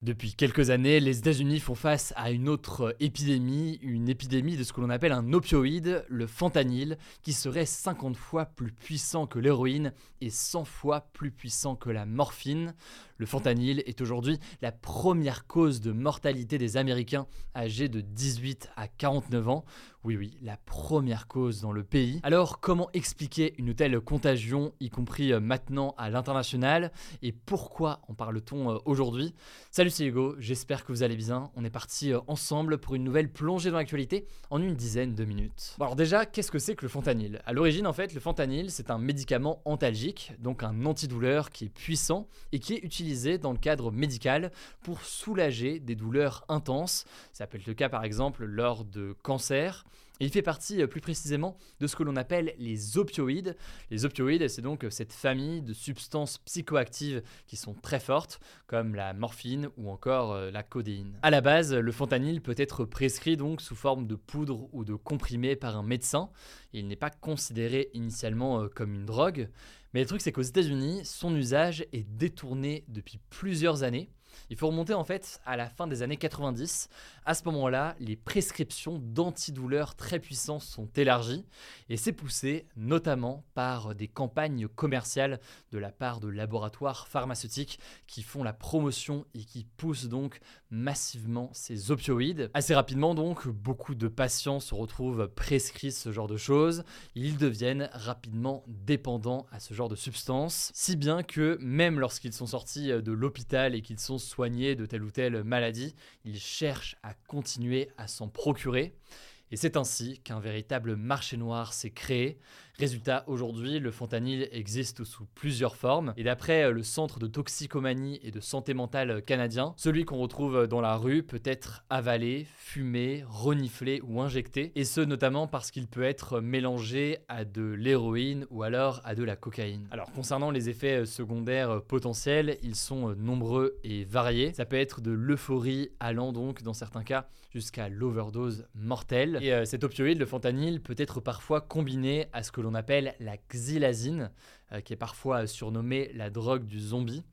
Depuis quelques années, les États-Unis font face à une autre épidémie, une épidémie de ce que l'on appelle un opioïde, le fentanyl, qui serait 50 fois plus puissant que l'héroïne et 100 fois plus puissant que la morphine. Le fentanyl est aujourd'hui la première cause de mortalité des Américains âgés de 18 à 49 ans. Oui, oui, la première cause dans le pays. Alors, comment expliquer une telle contagion, y compris euh, maintenant à l'international? Et pourquoi en parle-t-on euh, aujourd'hui? Salut, c'est Hugo, j'espère que vous allez bien. On est parti euh, ensemble pour une nouvelle plongée dans l'actualité en une dizaine de minutes. Alors déjà, qu'est-ce que c'est que le fentanyl? À l'origine, en fait, le fentanyl, c'est un médicament antalgique, donc un antidouleur qui est puissant et qui est utilisé dans le cadre médical pour soulager des douleurs intenses. Ça peut être le cas par exemple lors de cancer. Il fait partie euh, plus précisément de ce que l'on appelle les opioïdes. Les opioïdes, c'est donc cette famille de substances psychoactives qui sont très fortes, comme la morphine ou encore euh, la codéine. À la base, le fentanyl peut être prescrit donc sous forme de poudre ou de comprimé par un médecin. Il n'est pas considéré initialement euh, comme une drogue, mais le truc, c'est qu'aux États-Unis, son usage est détourné depuis plusieurs années. Il faut remonter en fait à la fin des années 90. À ce moment-là, les prescriptions d'antidouleurs très puissantes sont élargies et c'est poussé notamment par des campagnes commerciales de la part de laboratoires pharmaceutiques qui font la promotion et qui poussent donc massivement ces opioïdes. Assez rapidement donc, beaucoup de patients se retrouvent prescrits ce genre de choses. Ils deviennent rapidement dépendants à ce genre de substances, si bien que même lorsqu'ils sont sortis de l'hôpital et qu'ils sont soignés de telle ou telle maladie, ils cherchent à continuer à s'en procurer. Et c'est ainsi qu'un véritable marché noir s'est créé. Résultat, aujourd'hui, le fentanyl existe sous plusieurs formes. Et d'après euh, le Centre de toxicomanie et de santé mentale canadien, celui qu'on retrouve dans la rue peut être avalé, fumé, reniflé ou injecté. Et ce, notamment parce qu'il peut être mélangé à de l'héroïne ou alors à de la cocaïne. Alors, concernant les effets euh, secondaires euh, potentiels, ils sont nombreux et variés. Ça peut être de l'euphorie allant donc, dans certains cas, jusqu'à l'overdose mortelle. Et euh, cet opioïde, le fentanyl, peut être parfois combiné à ce que l'on appelle la xylazine, euh, qui est parfois surnommée la drogue du zombie.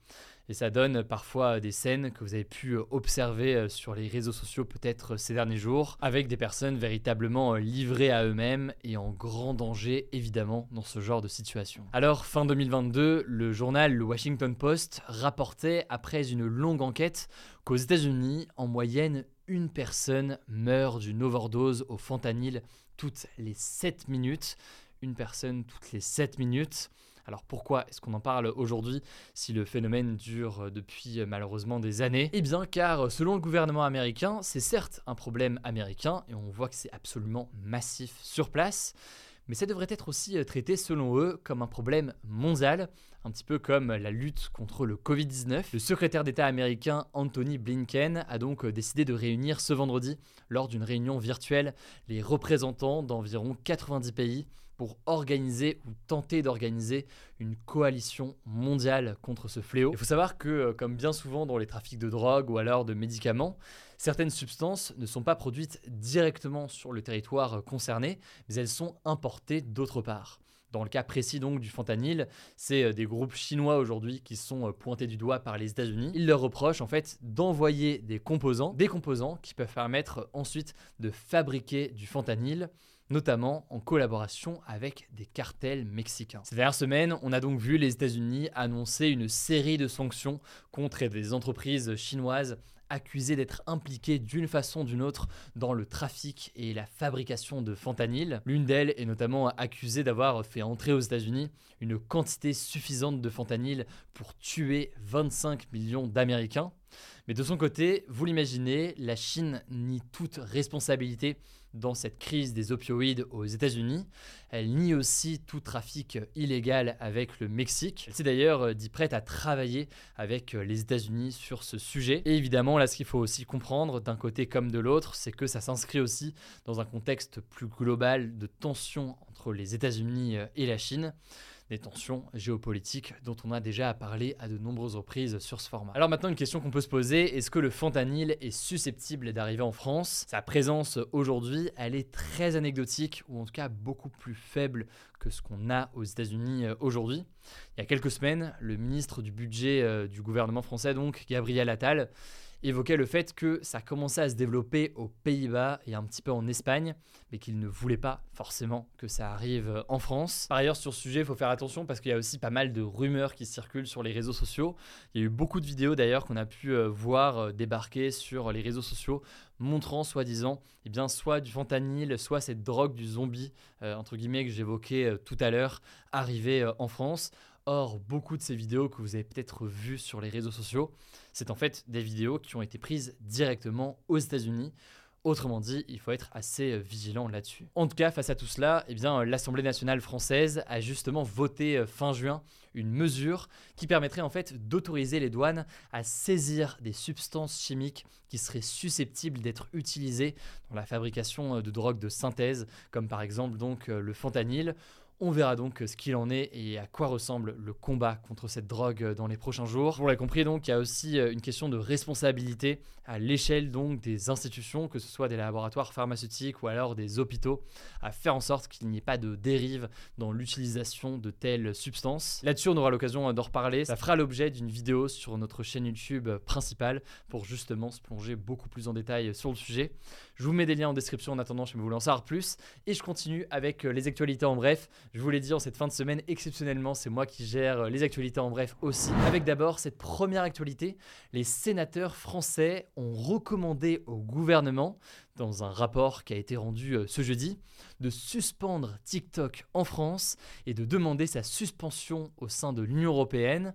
Et ça donne parfois des scènes que vous avez pu observer euh, sur les réseaux sociaux peut-être ces derniers jours, avec des personnes véritablement livrées à eux-mêmes et en grand danger évidemment dans ce genre de situation. Alors fin 2022, le journal Le Washington Post rapportait après une longue enquête qu'aux États-Unis, en moyenne, une personne meurt d'une overdose au fentanyl toutes les 7 minutes. Une personne toutes les 7 minutes. Alors pourquoi est-ce qu'on en parle aujourd'hui si le phénomène dure depuis euh, malheureusement des années? Eh bien car selon le gouvernement américain, c'est certes un problème américain et on voit que c'est absolument massif sur place, mais ça devrait être aussi euh, traité selon eux comme un problème mondial, un petit peu comme la lutte contre le Covid-19. Le secrétaire d'État américain Anthony Blinken a donc euh, décidé de réunir ce vendredi, lors d'une réunion virtuelle, les représentants d'environ 90 pays pour organiser ou tenter d'organiser une coalition mondiale contre ce fléau. Il faut savoir que, euh, comme bien souvent dans les trafics de drogue ou alors de médicaments, certaines substances ne sont pas produites directement sur le territoire concerné, mais elles sont importées d'autre part. Dans le cas précis donc du fentanyl, c'est euh, des groupes chinois aujourd'hui qui sont euh, pointés du doigt par les États-Unis. Ils leur reprochent en fait d'envoyer des composants, des composants qui peuvent permettre ensuite de fabriquer du fentanyl notamment en collaboration avec des cartels mexicains. Ces dernières semaines, on a donc vu les États-Unis annoncer une série de sanctions contre des entreprises chinoises accusées d'être impliquées d'une façon ou d'une autre dans le trafic et la fabrication de fentanyl. L'une d'elles est notamment accusée d'avoir fait entrer aux États-Unis une quantité suffisante de fentanyl pour tuer 25 millions d'Américains. Mais de son côté, vous l'imaginez, la Chine nie toute responsabilité dans cette crise des opioïdes aux États-Unis. Elle nie aussi tout trafic illégal avec le Mexique. Elle s'est d'ailleurs euh, dit prête à travailler avec euh, les États-Unis sur ce sujet. Et évidemment, là, ce qu'il faut aussi comprendre, d'un côté comme de l'autre, c'est que ça s'inscrit aussi dans un contexte plus global de tension entre les États-Unis euh, et la Chine des tensions géopolitiques dont on a déjà parlé à de nombreuses reprises sur ce format. Alors maintenant une question qu'on peut se poser, est-ce que le fentanyl est susceptible d'arriver en France? Sa présence aujourd'hui, elle est très anecdotique ou en tout cas beaucoup plus faible que ce qu'on a aux États-Unis euh, aujourd'hui. Il y a quelques semaines, le ministre du budget euh, du gouvernement français donc Gabriel Attal évoquait le fait que ça commençait à se développer aux Pays-Bas et un petit peu en Espagne, mais qu'il ne voulait pas forcément que ça arrive en France. Par ailleurs, sur ce sujet, il faut faire attention parce qu'il y a aussi pas mal de rumeurs qui circulent sur les réseaux sociaux. Il y a eu beaucoup de vidéos d'ailleurs qu'on a pu euh, voir euh, débarquer sur les réseaux sociaux montrant soi-disant eh soit du fentanyl, soit cette drogue du zombie, euh, entre guillemets, que j'évoquais tout à l'heure, arriver en France. Or, beaucoup de ces vidéos que vous avez peut-être vues sur les réseaux sociaux, c'est en fait des vidéos qui ont été prises directement aux États-Unis. Autrement dit, il faut être assez euh, vigilant là-dessus. En tout cas, face à tout cela, eh euh, l'Assemblée nationale française a justement voté euh, fin juin une mesure qui permettrait en fait d'autoriser les douanes à saisir des substances chimiques qui seraient susceptibles d'être utilisées dans la fabrication de drogues de synthèse, comme par exemple donc le fentanyl on verra donc ce qu'il en est et à quoi ressemble le combat contre cette drogue dans les prochains jours. Vous l'avez compris donc, il y a aussi euh, une question de responsabilité à l'échelle donc des institutions, que ce soit des laboratoires pharmaceutiques ou alors des hôpitaux, à faire en sorte qu'il n'y ait pas de dérive dans l'utilisation de telles substances. Là-dessus, on aura l'occasion d'en reparler. Ça fera l'objet d'une vidéo sur notre chaîne YouTube principale pour justement se plonger beaucoup plus en détail sur le sujet. Je vous mets des liens en description en attendant, je vais vous en savoir plus. Et je continue avec euh, les actualités en bref. Je vous l'ai dit, en cette fin de semaine, exceptionnellement, c'est moi qui gère euh, les actualités en bref aussi. Avec d'abord cette première actualité, les sénateurs français ont recommandé au gouvernement, dans un rapport qui a été rendu euh, ce jeudi, de suspendre TikTok en France et de demander sa suspension au sein de l'Union européenne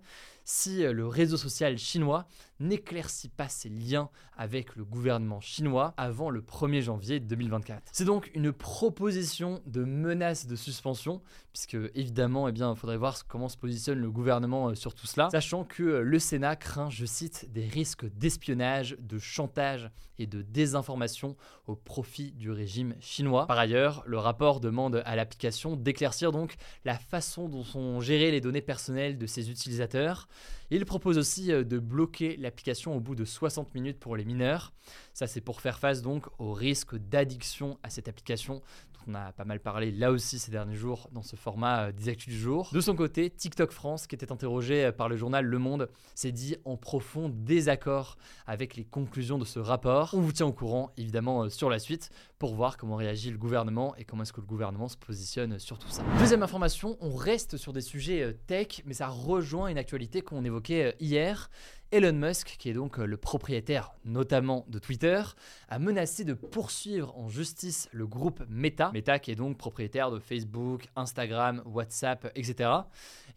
si euh, le réseau social chinois n'éclaircit pas ses liens avec le gouvernement chinois avant le 1er janvier 2024. C'est donc une proposition de menace de suspension, puisque évidemment, eh il faudrait voir comment se positionne le gouvernement euh, sur tout cela, sachant que euh, le Sénat craint, je cite, des risques d'espionnage, de chantage et de désinformation au profit du régime chinois. Par ailleurs, le rapport demande à l'application d'éclaircir donc la façon dont sont gérées les données personnelles de ses utilisateurs. Il propose aussi euh, de bloquer l'application au bout de 60 minutes pour les mineurs. Ça, c'est pour faire face donc au risque d'addiction à cette application on a pas mal parlé là aussi ces derniers jours dans ce format euh, des actus du jour. De son côté, TikTok France, qui était interrogé euh, par le journal Le Monde, s'est dit en profond désaccord avec les conclusions de ce rapport. On vous tient au courant évidemment euh, sur la suite pour voir comment réagit le gouvernement et comment est-ce que le gouvernement se positionne sur tout ça. Deuxième information, on reste sur des sujets tech, mais ça rejoint une actualité qu'on évoquait hier. Elon Musk, qui est donc euh, le propriétaire notamment de Twitter, a menacé de poursuivre en justice le groupe Meta, Meta qui est donc propriétaire de Facebook, Instagram, WhatsApp, etc.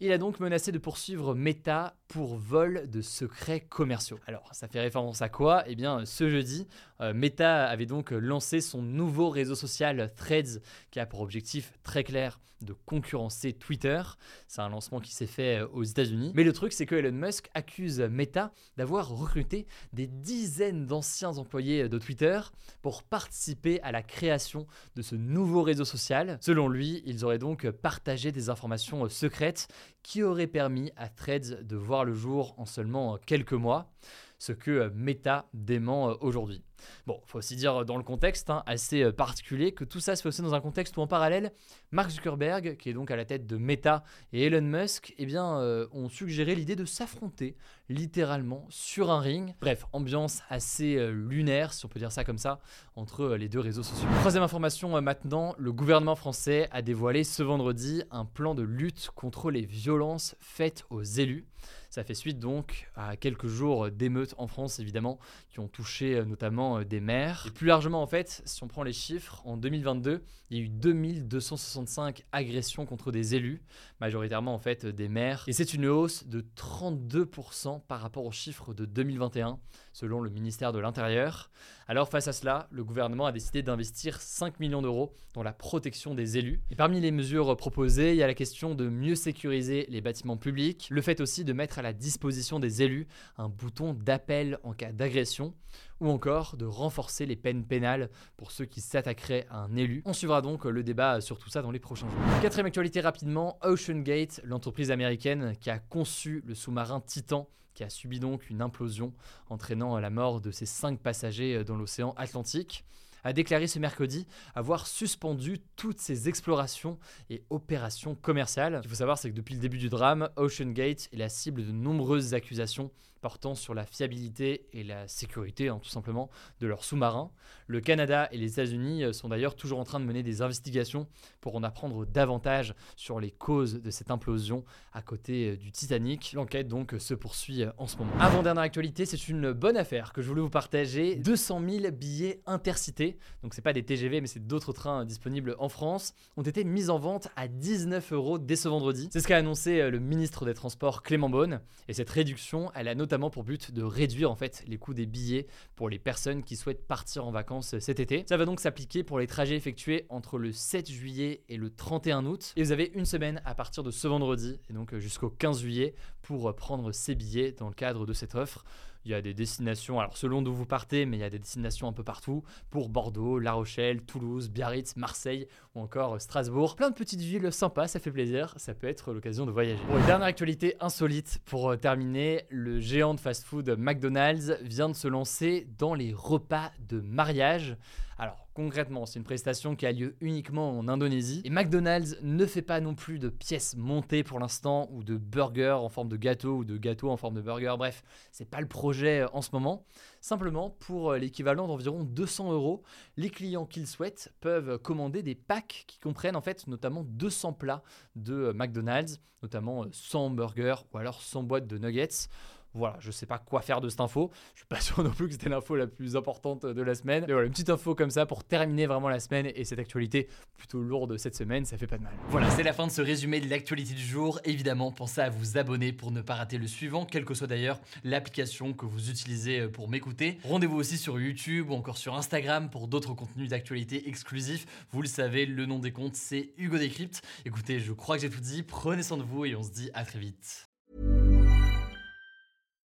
Il a donc menacé de poursuivre Meta pour vol de secrets commerciaux. Alors, ça fait référence à quoi? Eh bien, ce jeudi, euh, Meta avait donc lancé son nouveau réseau social Threads, qui a pour objectif très clair de concurrencer Twitter. C'est un lancement qui s'est fait euh, aux États-Unis. Mais le truc, c'est que Elon Musk accuse Meta d'avoir recruté des dizaines d'anciens employés de Twitter pour participer à la création de ce nouveau réseau social. Selon lui, ils auraient donc partagé des informations secrètes qui auraient permis à Threads de voir le jour en seulement quelques mois ce que euh, Meta dément euh, aujourd'hui. Bon, faut aussi dire euh, dans le contexte hein, assez particulier que tout ça se fait aussi dans un contexte où en parallèle, Mark Zuckerberg, qui est donc à la tête de Meta, et Elon Musk, eh bien, ont suggéré l'idée de s'affronter littéralement sur un ring. Bref, ambiance assez lunaire, si on peut dire ça comme ça, entre les deux réseaux sociaux. Troisième information maintenant, le gouvernement français a dévoilé ce vendredi un plan de lutte contre les violences faites aux élus. Ça fait suite donc à quelques jours d'émeutes en France évidemment qui ont touché euh, notamment euh, des maires. Et plus largement en fait, si on prend les chiffres, en 2022, il y a eu 2265 agressions contre des élus, majoritairement en fait des maires. Et c'est une hausse de 32% par rapport aux chiffres de 2021 selon le ministère de l'Intérieur. Alors face à cela, le gouvernement a décidé d'investir 5 millions d'euros dans la protection des élus. Et parmi les mesures proposées, il y a la question de mieux sécuriser les bâtiments publics, le fait aussi de mettre à la disposition des élus un bouton d'appel en cas d'agression, ou encore de renforcer les peines pénales pour ceux qui s'attaqueraient à un élu. On suivra donc le débat sur tout ça dans les prochains jours. Quatrième actualité rapidement, Ocean Gate, l'entreprise américaine qui a conçu le sous-marin Titan qui a subi donc une implosion entraînant la mort de ses cinq passagers dans l'océan Atlantique a déclaré ce mercredi avoir suspendu toutes ses explorations et opérations commerciales. Ce qu'il faut savoir, c'est que depuis le début du drame, Ocean Gate est la cible de nombreuses accusations portant sur la fiabilité et la sécurité, hein, tout simplement, de leurs sous-marins. Le Canada et les États-Unis euh, sont d'ailleurs toujours en train de mener des investigations pour en apprendre davantage sur les causes de cette implosion à côté euh, du Titanic. L'enquête donc se poursuit euh, en ce moment. Avant dernière actualité, c'est une bonne affaire que je voulais vous partager. 200 000 billets intercités, donc c'est pas des TGV mais c'est d'autres trains disponibles en France, ont été mis en vente à 19 euros dès ce vendredi. C'est ce qu'a annoncé le ministre des Transports Clément Beaune et cette réduction, elle a notamment pour but de réduire en fait les coûts des billets pour les personnes qui souhaitent partir en vacances cet été. Ça va donc s'appliquer pour les trajets effectués entre le 7 juillet et le 31 août. Et vous avez une semaine à partir de ce vendredi et donc jusqu'au 15 juillet pour prendre ces billets dans le cadre de cette offre. Il y a des destinations, alors selon d'où vous partez, mais il y a des destinations un peu partout pour Bordeaux, La Rochelle, Toulouse, Biarritz, Marseille ou encore Strasbourg. Plein de petites villes sympas, ça fait plaisir, ça peut être l'occasion de voyager. Dernière actualité insolite pour euh, terminer, le géant de fast-food McDonald's vient de se lancer dans les repas de mariage. Alors, Concrètement, c'est une prestation qui a lieu uniquement en Indonésie. Et McDonald's ne fait pas non plus de pièces montées pour l'instant, ou de burgers en forme de gâteau, ou de gâteau en forme de burger. Bref, c'est pas le projet euh, en ce moment. Simplement, pour euh, l'équivalent d'environ 200 euros, les clients qui le souhaitent peuvent commander des packs qui comprennent en fait notamment 200 plats de euh, McDonald's, notamment 100 burgers ou alors 100 boîtes de nuggets. Voilà, je sais pas quoi faire de cette info. Je suis pas sûr non plus que c'était l'info la plus importante de la semaine. Mais voilà, une petite info comme ça pour terminer vraiment la semaine et cette actualité plutôt lourde cette semaine, ça fait pas de mal. Voilà, c'est la fin de ce résumé de l'actualité du jour. Évidemment, pensez à vous abonner pour ne pas rater le suivant, quelle que soit d'ailleurs l'application que vous utilisez euh, pour m'écouter. Rendez-vous aussi sur YouTube ou encore sur Instagram pour d'autres contenus d'actualité exclusifs. Vous le savez, le nom des comptes, c'est Hugo Décrypte. Écoutez, je crois que j'ai tout dit. Prenez soin de vous et on se dit à très vite.